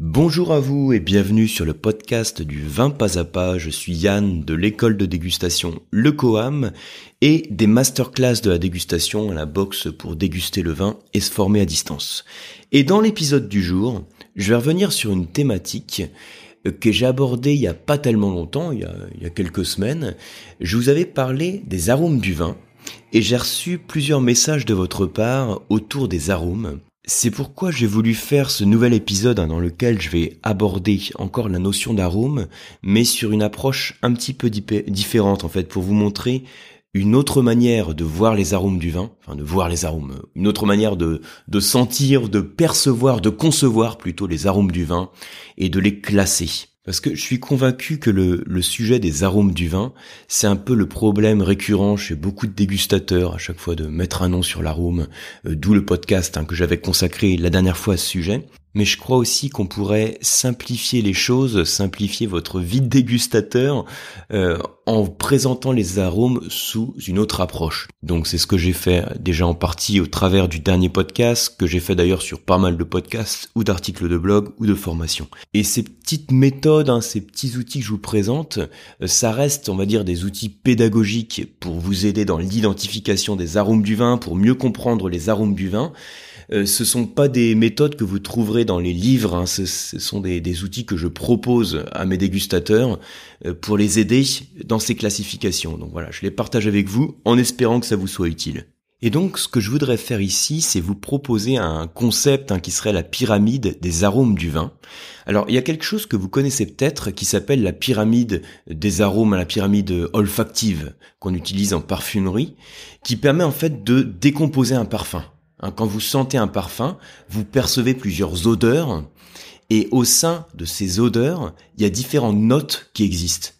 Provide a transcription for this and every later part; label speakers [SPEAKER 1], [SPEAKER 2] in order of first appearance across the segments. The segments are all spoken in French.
[SPEAKER 1] Bonjour à vous et bienvenue sur le podcast du vin pas à pas. Je suis Yann de l'école de dégustation Le Coam et des masterclass de la dégustation à la boxe pour déguster le vin et se former à distance. Et dans l'épisode du jour, je vais revenir sur une thématique que j'ai abordée il y a pas tellement longtemps, il y a quelques semaines. Je vous avais parlé des arômes du vin et j'ai reçu plusieurs messages de votre part autour des arômes. C'est pourquoi j'ai voulu faire ce nouvel épisode hein, dans lequel je vais aborder encore la notion d'arôme, mais sur une approche un petit peu différente en fait, pour vous montrer une autre manière de voir les arômes du vin, enfin de voir les arômes, une autre manière de, de sentir, de percevoir, de concevoir plutôt les arômes du vin et de les classer. Parce que je suis convaincu que le, sujet des arômes du vin, c'est un peu le problème récurrent chez beaucoup de dégustateurs à chaque fois de mettre un nom sur l'arôme, euh, d'où le podcast hein, que j'avais consacré la dernière fois à ce sujet mais je crois aussi qu'on pourrait simplifier les choses, simplifier votre vie de dégustateur euh, en présentant les arômes sous une autre approche. Donc c'est ce que j'ai fait déjà en partie au travers du dernier podcast, que j'ai fait d'ailleurs sur pas mal de podcasts ou d'articles de blog ou de formation. Et ces petites méthodes, hein, ces petits outils que je vous présente, euh, ça reste, on va dire, des outils pédagogiques pour vous aider dans l'identification des arômes du vin, pour mieux comprendre les arômes du vin. Euh, ce sont pas des méthodes que vous trouverez dans les livres, hein. ce, sont des, des, outils que je propose à mes dégustateurs euh, pour les aider dans ces classifications. Donc voilà, je les partage avec vous en espérant que ça vous soit utile. Et donc, ce que je voudrais faire ici, c'est vous proposer un concept hein, qui serait la pyramide des arômes du vin. Alors, il y a quelque chose que vous connaissez peut-être qui s'appelle la pyramide des arômes, la pyramide olfactive qu'on utilise en parfumerie, qui permet en fait de décomposer un parfum. Hein, quand vous sentez un parfum, vous percevez plusieurs odeurs, et au sein de ces odeurs, il y a différentes notes qui existent.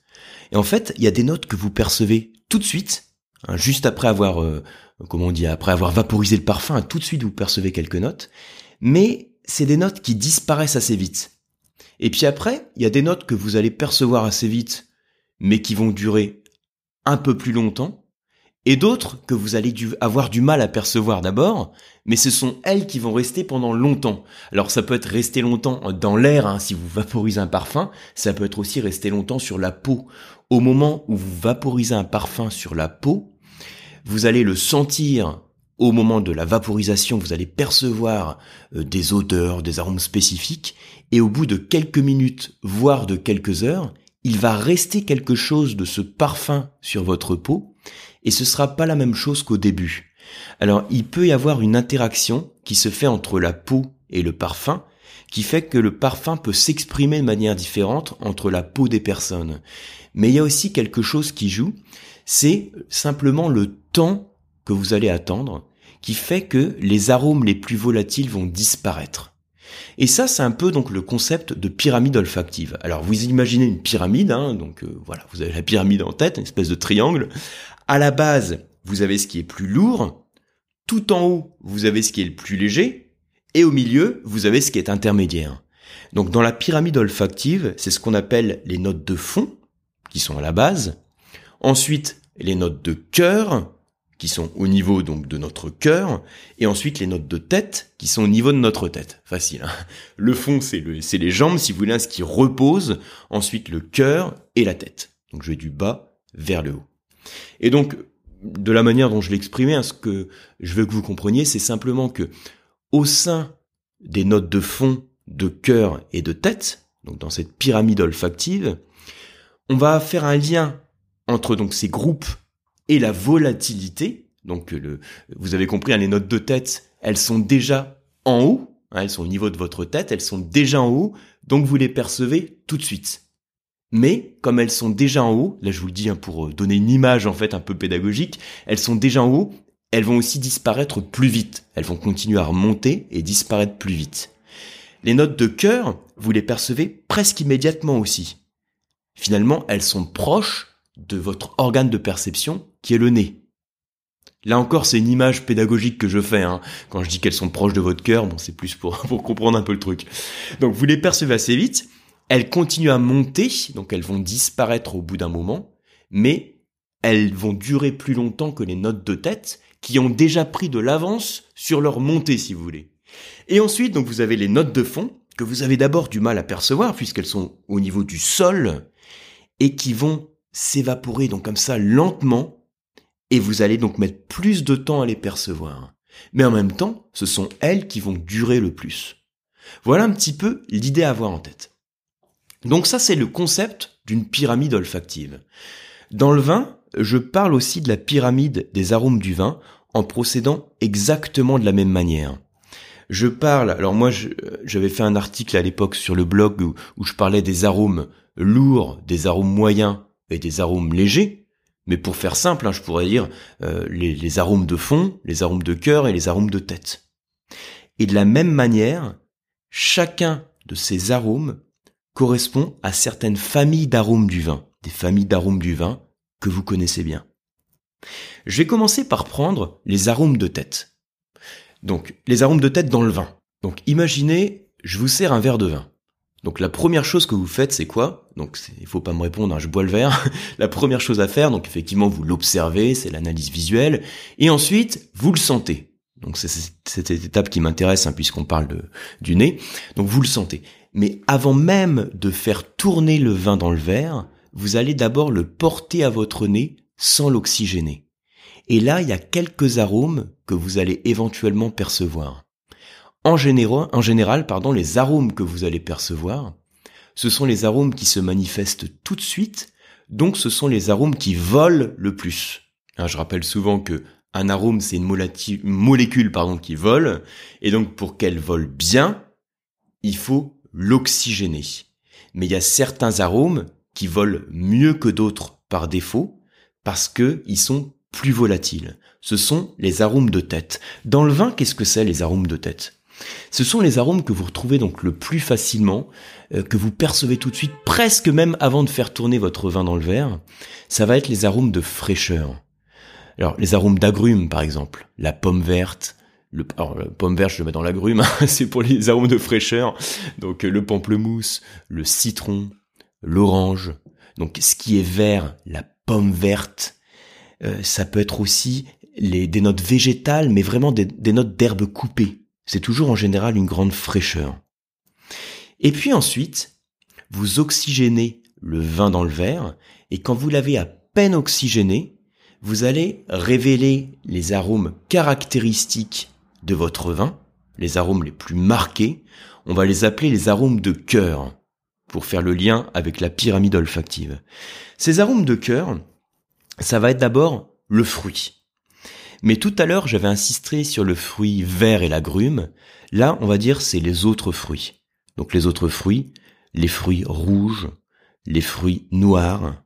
[SPEAKER 1] Et en fait, il y a des notes que vous percevez tout de suite, hein, juste après avoir, euh, comment on dit, après avoir vaporisé le parfum, tout de suite vous percevez quelques notes, mais c'est des notes qui disparaissent assez vite. Et puis après, il y a des notes que vous allez percevoir assez vite, mais qui vont durer un peu plus longtemps, et d'autres que vous allez avoir du mal à percevoir d'abord, mais ce sont elles qui vont rester pendant longtemps. Alors ça peut être rester longtemps dans l'air, hein, si vous vaporisez un parfum, ça peut être aussi rester longtemps sur la peau. Au moment où vous vaporisez un parfum sur la peau, vous allez le sentir au moment de la vaporisation, vous allez percevoir euh, des odeurs, des arômes spécifiques, et au bout de quelques minutes, voire de quelques heures, il va rester quelque chose de ce parfum sur votre peau, et ce sera pas la même chose qu'au début. Alors il peut y avoir une interaction qui se fait entre la peau et le parfum, qui fait que le parfum peut s'exprimer de manière différente entre la peau des personnes. Mais il y a aussi quelque chose qui joue, c'est simplement le temps que vous allez attendre, qui fait que les arômes les plus volatiles vont disparaître. Et ça, c'est un peu donc le concept de pyramide olfactive. Alors vous imaginez une pyramide, hein, donc euh, voilà, vous avez la pyramide en tête, une espèce de triangle. À la base, vous avez ce qui est plus lourd. Tout en haut, vous avez ce qui est le plus léger. Et au milieu, vous avez ce qui est intermédiaire. Donc dans la pyramide olfactive, c'est ce qu'on appelle les notes de fond, qui sont à la base. Ensuite, les notes de cœur, qui sont au niveau donc de notre cœur, et ensuite les notes de tête qui sont au niveau de notre tête. Facile. Hein le fond, c'est le, c'est les jambes, si vous voulez, ce qui repose. Ensuite le cœur et la tête. Donc je vais du bas vers le haut. Et donc, de la manière dont je l'exprimais, hein, ce que je veux que vous compreniez, c'est simplement que au sein des notes de fond, de cœur et de tête, donc dans cette pyramide olfactive, on va faire un lien entre donc ces groupes et la volatilité. Donc le, vous avez compris, hein, les notes de tête, elles sont déjà en haut, hein, elles sont au niveau de votre tête, elles sont déjà en haut, donc vous les percevez tout de suite. Mais comme elles sont déjà en haut, là je vous le dis hein, pour euh, donner une image en fait un peu pédagogique, elles sont déjà en haut, elles vont aussi disparaître plus vite. Elles vont continuer à remonter et disparaître plus vite. Les notes de cœur, vous les percevez presque immédiatement aussi. Finalement, elles sont proches de votre organe de perception qui est le nez. Là encore, c'est une image pédagogique que je fais. Hein. Quand je dis qu'elles sont proches de votre cœur, bon, c'est plus pour, pour comprendre un peu le truc. Donc, vous les percevez assez vite. Elles continuent à monter, donc elles vont disparaître au bout d'un moment, mais elles vont durer plus longtemps que les notes de tête, qui ont déjà pris de l'avance sur leur montée, si vous voulez. Et ensuite, donc, vous avez les notes de fond, que vous avez d'abord du mal à percevoir puisqu'elles sont au niveau du sol et qui vont s'évaporer donc comme ça lentement et vous allez donc mettre plus de temps à les percevoir. Mais en même temps, ce sont elles qui vont durer le plus. Voilà un petit peu l'idée à avoir en tête. Donc ça, c'est le concept d'une pyramide olfactive. Dans le vin, je parle aussi de la pyramide des arômes du vin en procédant exactement de la même manière. Je parle, alors moi j'avais fait un article à l'époque sur le blog où, je parlais des arômes lourds, des arômes moyens et des arômes légers. Mais pour faire simple, hein, je pourrais dire euh, les, les arômes de fond, les arômes de cœur et les arômes de tête. Et de la même manière, chacun de ces arômes correspond à certaines familles d'arômes du vin, des familles d'arômes du vin que vous connaissez bien. Je vais commencer par prendre les arômes de tête. Donc, les arômes de tête dans le vin. Donc, imaginez, je vous sers un verre de vin. Donc, la première chose que vous faites, c'est quoi? Donc, il faut pas me répondre, hein, je bois le verre. la première chose à faire, donc effectivement, vous l'observez, c'est l'analyse visuelle, et ensuite, vous le sentez. Donc, c'est cette étape qui m'intéresse, hein, puisqu'on parle du nez. Donc, vous le sentez. Mais avant même de faire tourner le vin dans le verre, vous allez d'abord le porter à votre nez sans l'oxygéner. Et là, il y a quelques arômes que vous allez éventuellement percevoir. En général, pardon, les arômes que vous allez percevoir, ce sont les arômes qui se manifestent tout de suite, donc ce sont les arômes qui volent le plus. Hein, je rappelle souvent que un arôme, c'est une molécule qui vole, et donc pour qu'elle vole bien, il faut l'oxygéner. Mais il y a certains arômes qui volent mieux que d'autres par défaut parce que ils sont plus volatiles. Ce sont les arômes de tête. Dans le vin, qu'est-ce que c'est les arômes de tête? Ce sont les arômes que vous retrouvez donc le plus facilement, euh, que vous percevez tout de suite, presque même avant de faire tourner votre vin dans le verre. Ça va être les arômes de fraîcheur. Alors les arômes d'agrumes par exemple, la pomme verte, le, alors, pomme verte, je le mets dans l'agrume, hein, c'est pour les arômes de fraîcheur. Donc le pamplemousse, le citron, l'orange. Donc ce qui est vert, la pomme verte. Euh, ça peut être aussi les, des notes végétales, mais vraiment des, des notes d'herbe coupées. C'est toujours en général une grande fraîcheur. Et puis ensuite, vous oxygénez le vin dans le verre, et quand vous l'avez à peine oxygéné, vous allez révéler les arômes caractéristiques de votre vin, les arômes les plus marqués, on va les appeler les arômes de cœur, pour faire le lien avec la pyramide olfactive. Ces arômes de cœur, ça va être d'abord le fruit. Mais tout à l'heure, j'avais insisté sur le fruit vert et l'agrume. Là, on va dire c'est les autres fruits. Donc les autres fruits, les fruits rouges, les fruits noirs.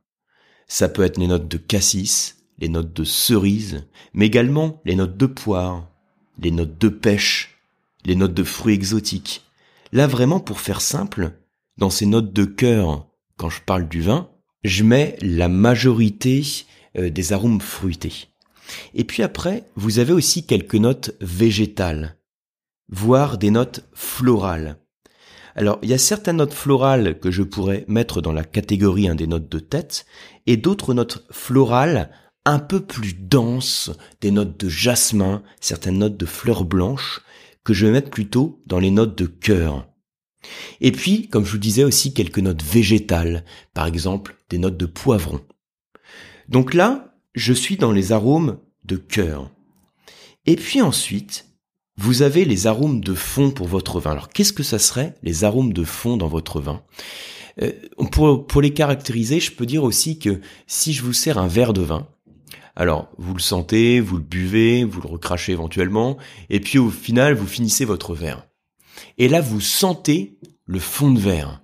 [SPEAKER 1] Ça peut être les notes de cassis, les notes de cerise, mais également les notes de poire, les notes de pêche, les notes de fruits exotiques. Là vraiment pour faire simple, dans ces notes de cœur, quand je parle du vin, je mets la majorité euh, des arômes fruités. Et puis après, vous avez aussi quelques notes végétales, voire des notes florales. Alors, il y a certaines notes florales que je pourrais mettre dans la catégorie des notes de tête, et d'autres notes florales un peu plus denses, des notes de jasmin, certaines notes de fleurs blanches, que je vais mettre plutôt dans les notes de cœur. Et puis, comme je vous disais aussi, quelques notes végétales, par exemple des notes de poivron. Donc là, je suis dans les arômes de cœur. Et puis ensuite, vous avez les arômes de fond pour votre vin. Alors qu'est-ce que ça serait les arômes de fond dans votre vin? Euh, pour, pour les caractériser, je peux dire aussi que si je vous sers un verre de vin, alors, vous le sentez, vous le buvez, vous le recrachez éventuellement, et puis au final, vous finissez votre verre. Et là, vous sentez le fond de verre.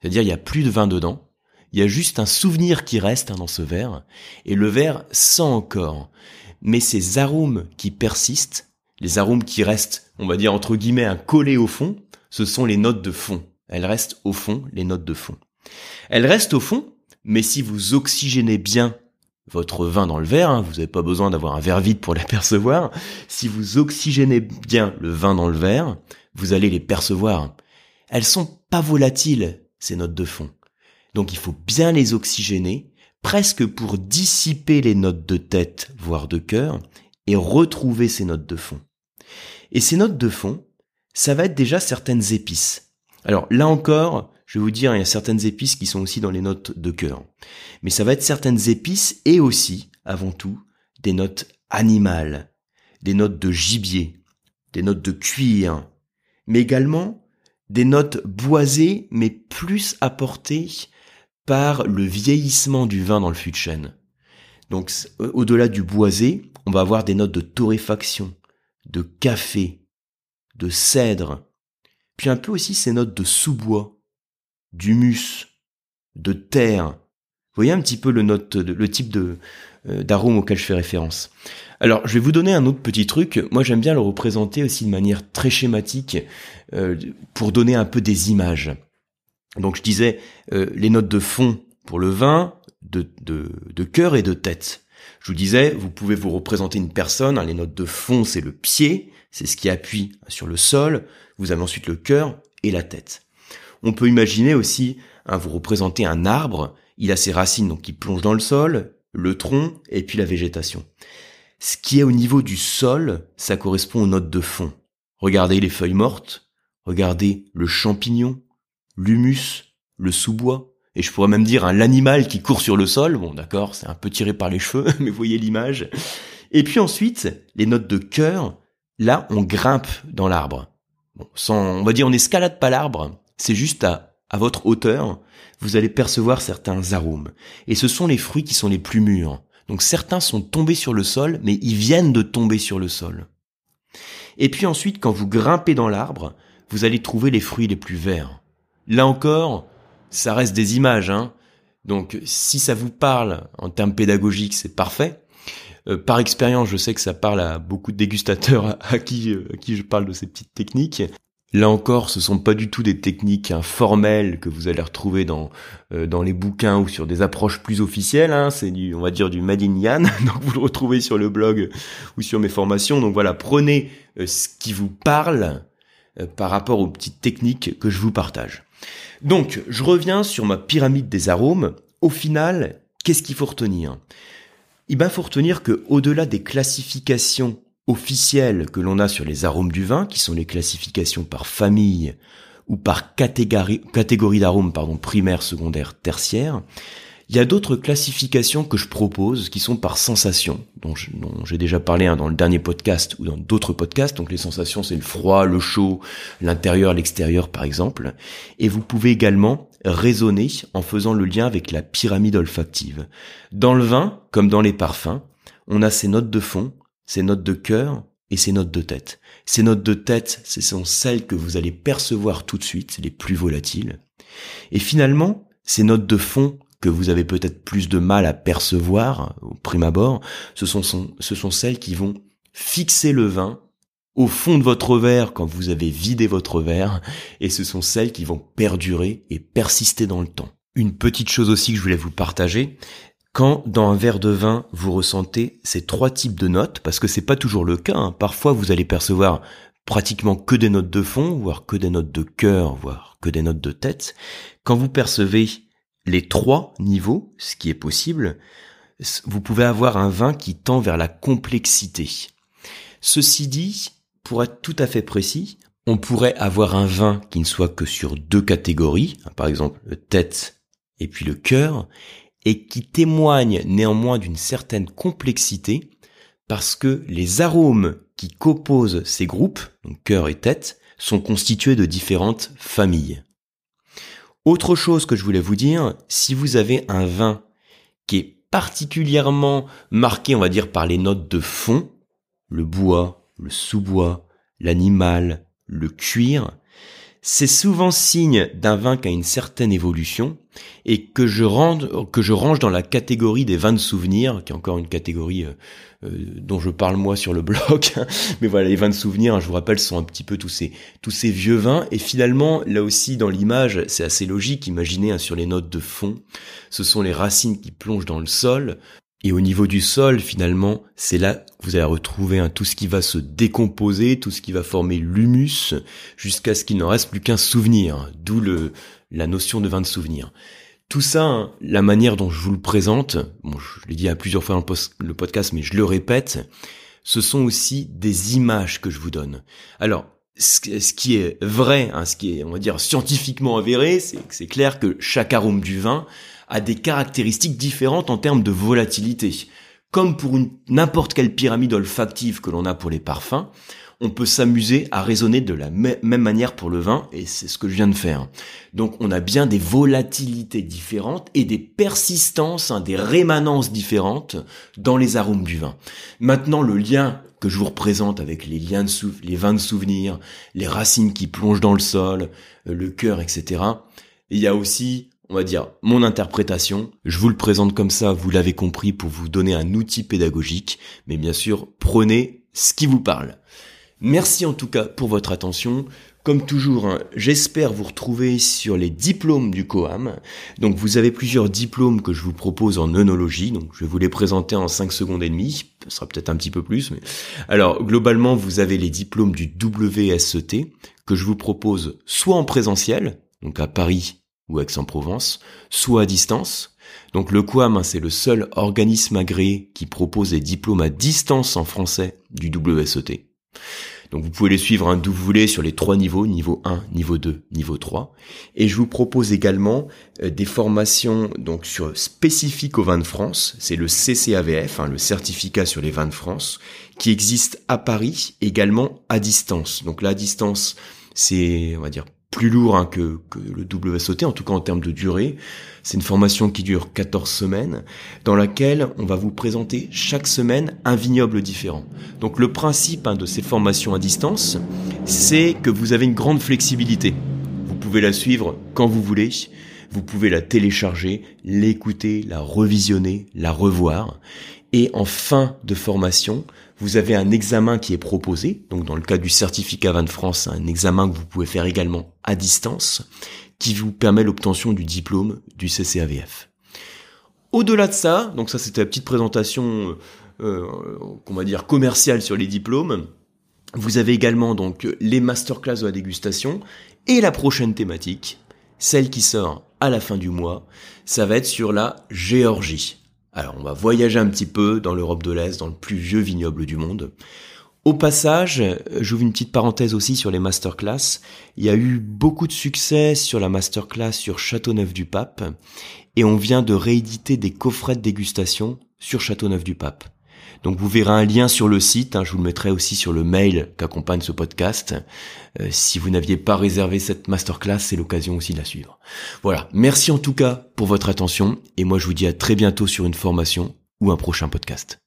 [SPEAKER 1] C'est-à-dire, il n'y a plus de vin dedans. Il y a juste un souvenir qui reste hein, dans ce verre. Et le verre sent encore. Mais ces arômes qui persistent, les arômes qui restent, on va dire entre guillemets, un collé au fond, ce sont les notes de fond. Elles restent au fond, les notes de fond. Elles restent au fond, mais si vous oxygénez bien votre vin dans le verre, hein, vous n'avez pas besoin d'avoir un verre vide pour les percevoir. Si vous oxygénez bien le vin dans le verre, vous allez les percevoir. Elles sont pas volatiles, ces notes de fond. Donc il faut bien les oxygéner, presque pour dissiper les notes de tête, voire de cœur, et retrouver ces notes de fond. Et ces notes de fond, ça va être déjà certaines épices. Alors là encore, je vais vous dire, il y a certaines épices qui sont aussi dans les notes de cœur. Mais ça va être certaines épices et aussi, avant tout, des notes animales, des notes de gibier, des notes de cuir, mais également des notes boisées, mais plus apportées par le vieillissement du vin dans le fût de chêne. Donc, au-delà du boisé, on va avoir des notes de torréfaction, de café, de cèdre, puis un peu aussi ces notes de sous-bois, d'humus, de terre. Vous voyez un petit peu le note, le type de euh, d'arôme auquel je fais référence. Alors, je vais vous donner un autre petit truc. Moi, j'aime bien le représenter aussi de manière très schématique euh, pour donner un peu des images. Donc, je disais euh, les notes de fond pour le vin, de, de, de cœur et de tête. Je vous disais, vous pouvez vous représenter une personne. Hein, les notes de fond, c'est le pied, c'est ce qui appuie sur le sol. Vous avez ensuite le cœur et la tête. On peut imaginer aussi, hein, vous représenter un arbre. Il a ses racines donc qui plongent dans le sol, le tronc et puis la végétation. Ce qui est au niveau du sol, ça correspond aux notes de fond. Regardez les feuilles mortes, regardez le champignon, l'humus, le sous-bois, et je pourrais même dire un l'animal qui court sur le sol. Bon, d'accord, c'est un peu tiré par les cheveux, mais voyez l'image. Et puis ensuite, les notes de cœur, là, on grimpe dans l'arbre. Bon, sans, on va dire, on escalade pas l'arbre. C'est juste à, votre hauteur, vous allez percevoir certains arômes. Et ce sont les fruits qui sont les plus mûrs. Donc certains sont tombés sur le sol, mais ils viennent de tomber sur le sol. Et puis ensuite, quand vous grimpez dans l'arbre, vous allez trouver les fruits les plus verts. Là encore, ça reste des images, hein. Donc si ça vous parle en termes pédagogiques, c'est parfait. Euh, par expérience, je sais que ça parle à beaucoup de dégustateurs euh, à qui je parle de ces petites techniques. Là encore, ce sont pas du tout des techniques informelles que vous allez retrouver dans euh, dans les bouquins ou sur des approches plus officielles. Hein. C'est du, on va dire du Made in Yann. Donc vous le retrouvez sur le blog ou sur mes formations. Donc voilà, prenez euh, ce qui vous parle euh, par rapport aux petites techniques que je vous partage. Donc je reviens sur ma pyramide des arômes. Au final, qu'est-ce qu'il faut retenir? Il ben, faut retenir que au-delà des classifications officielles que l'on a sur les arômes du vin, qui sont les classifications par famille ou par catégorie, catégorie d'arômes pardon, primaire, secondaire, tertiaire, il y a d'autres classifications que je propose qui sont par sensation, dont j'ai déjà parlé hein, dans le dernier podcast ou dans d'autres podcasts. Donc les sensations, c'est le froid, le chaud, l'intérieur, l'extérieur par exemple. Et vous pouvez également raisonner en faisant le lien avec la pyramide olfactive. Dans le vin, comme dans les parfums, on a ces notes de fond ces notes de cœur et ces notes de tête. Ces notes de tête, ce sont celles que vous allez percevoir tout de suite, les plus volatiles. Et finalement, ces notes de fond que vous avez peut-être plus de mal à percevoir au prime abord, ce sont, ce sont celles qui vont fixer le vin au fond de votre verre quand vous avez vidé votre verre, et ce sont celles qui vont perdurer et persister dans le temps. Une petite chose aussi que je voulais vous partager, quand dans un verre de vin vous ressentez ces trois types de notes, parce que c'est pas toujours le cas, hein. parfois vous allez percevoir pratiquement que des notes de fond, voire que des notes de cœur, voire que des notes de tête, quand vous percevez les trois niveaux, ce qui est possible, vous pouvez avoir un vin qui tend vers la complexité. Ceci dit, pour être tout à fait précis, on pourrait avoir un vin qui ne soit que sur deux catégories, hein, par exemple le tête et puis le cœur, et qui témoigne néanmoins d'une certaine complexité parce que les arômes qui composent ces groupes, donc cœur et tête, sont constitués de différentes familles. Autre chose que je voulais vous dire, si vous avez un vin qui est particulièrement marqué, on va dire, par les notes de fond, le bois, le sous-bois, l'animal, le cuir, c'est souvent signe d'un vin qui a une certaine évolution et que je, range dans la catégorie des vins de souvenirs, qui est encore une catégorie euh, euh, dont je parle moi sur le blog. Mais voilà, les vins de souvenirs, hein, je vous rappelle, sont un petit peu tous ces, tous ces vieux vins. Et finalement, là aussi, dans l'image, c'est assez logique. Imaginez hein, sur les notes de fond, ce sont les racines qui plongent dans le sol. Et au niveau du sol, finalement, c'est là que vous allez retrouver hein, tout ce qui va se décomposer, tout ce qui va former l'humus, jusqu'à ce qu'il n'en reste plus qu'un souvenir, d'où le, la notion de vin de souvenir. Tout ça, hein, la manière dont je vous le présente, bon, je l'ai dit à plusieurs fois dans le podcast, mais je le répète, ce sont aussi des images que je vous donne. Alors, ce qui est vrai, hein, ce qui est, on va dire, scientifiquement avéré, c'est que c'est clair que chaque arôme du vin a des caractéristiques différentes en termes de volatilité. Comme pour n'importe quelle pyramide olfactive que l'on a pour les parfums, on peut s'amuser à raisonner de la même manière pour le vin, et c'est ce que je viens de faire. Donc on a bien des volatilités différentes et des persistances, hein, des rémanences différentes dans les arômes du vin. Maintenant, le lien que je vous représente avec les liens de les vins de souvenirs, les racines qui plongent dans le sol, euh, le cœur, etc. il y a aussi on va dire, mon interprétation. Je vous le présente comme ça, vous l'avez compris, pour vous donner un outil pédagogique. Mais bien sûr, prenez ce qui vous parle. Merci en tout cas pour votre attention. Comme toujours, hein, j'espère vous retrouver sur les diplômes du COAM. Donc vous avez plusieurs diplômes que je vous propose en œnologie. Donc je vais vous les présenter en 5 secondes et demie. Ce sera peut-être un petit peu plus. Mais... Alors globalement, vous avez les diplômes du WSET que je vous propose soit en présentiel, donc à Paris ou Aix-en-Provence, soit à distance. Donc le COAM, hein, c'est le seul organisme agréé qui propose des diplômes à distance en français du WSET. Donc vous pouvez les suivre hein, d'où vous voulez sur les trois niveaux, niveau 1, niveau 2, niveau 3. Et je vous propose également euh, des formations donc sur spécifiques aux vins de France, c'est le CCAVF, hein, le certificat sur les vins de France, qui existe à Paris, également à distance. Donc là à distance, c'est on va dire plus lourd hein, que, que, le WSOT, en tout cas en termes de durée. C'est une formation qui dure 14 semaines, dans laquelle on va vous présenter chaque semaine un vignoble différent. Donc le principe hein, de ces formations à distance, c'est que vous avez une grande flexibilité. Vous pouvez la suivre quand vous voulez, vous pouvez la télécharger, l'écouter, la revisionner, la revoir. Et en fin de formation, vous avez un examen qui est proposé, donc dans le cas du certificat 20 de France, un examen que vous pouvez faire également à distance, qui vous permet l'obtention du diplôme du CCAVF. Au-delà de ça, donc ça c'était la petite présentation, euh, qu'on va dire commerciale sur les diplômes. Vous avez également donc les masterclass de la dégustation et la prochaine thématique, celle qui sort à la fin du mois, ça va être sur la Géorgie. Alors on va voyager un petit peu dans l'Europe de l'Est, dans le plus vieux vignoble du monde. Au passage, j'ouvre une petite parenthèse aussi sur les masterclass. Il y a eu beaucoup de succès sur la masterclass sur Châteauneuf-du-Pape et on vient de rééditer des coffrets de dégustation sur Châteauneuf-du-Pape. Donc vous verrez un lien sur le site, hein, je vous le mettrai aussi sur le mail qu'accompagne ce podcast. Euh, si vous n'aviez pas réservé cette masterclass, c'est l'occasion aussi de la suivre. Voilà, merci en tout cas pour votre attention et moi je vous dis à très bientôt sur une formation ou un prochain podcast.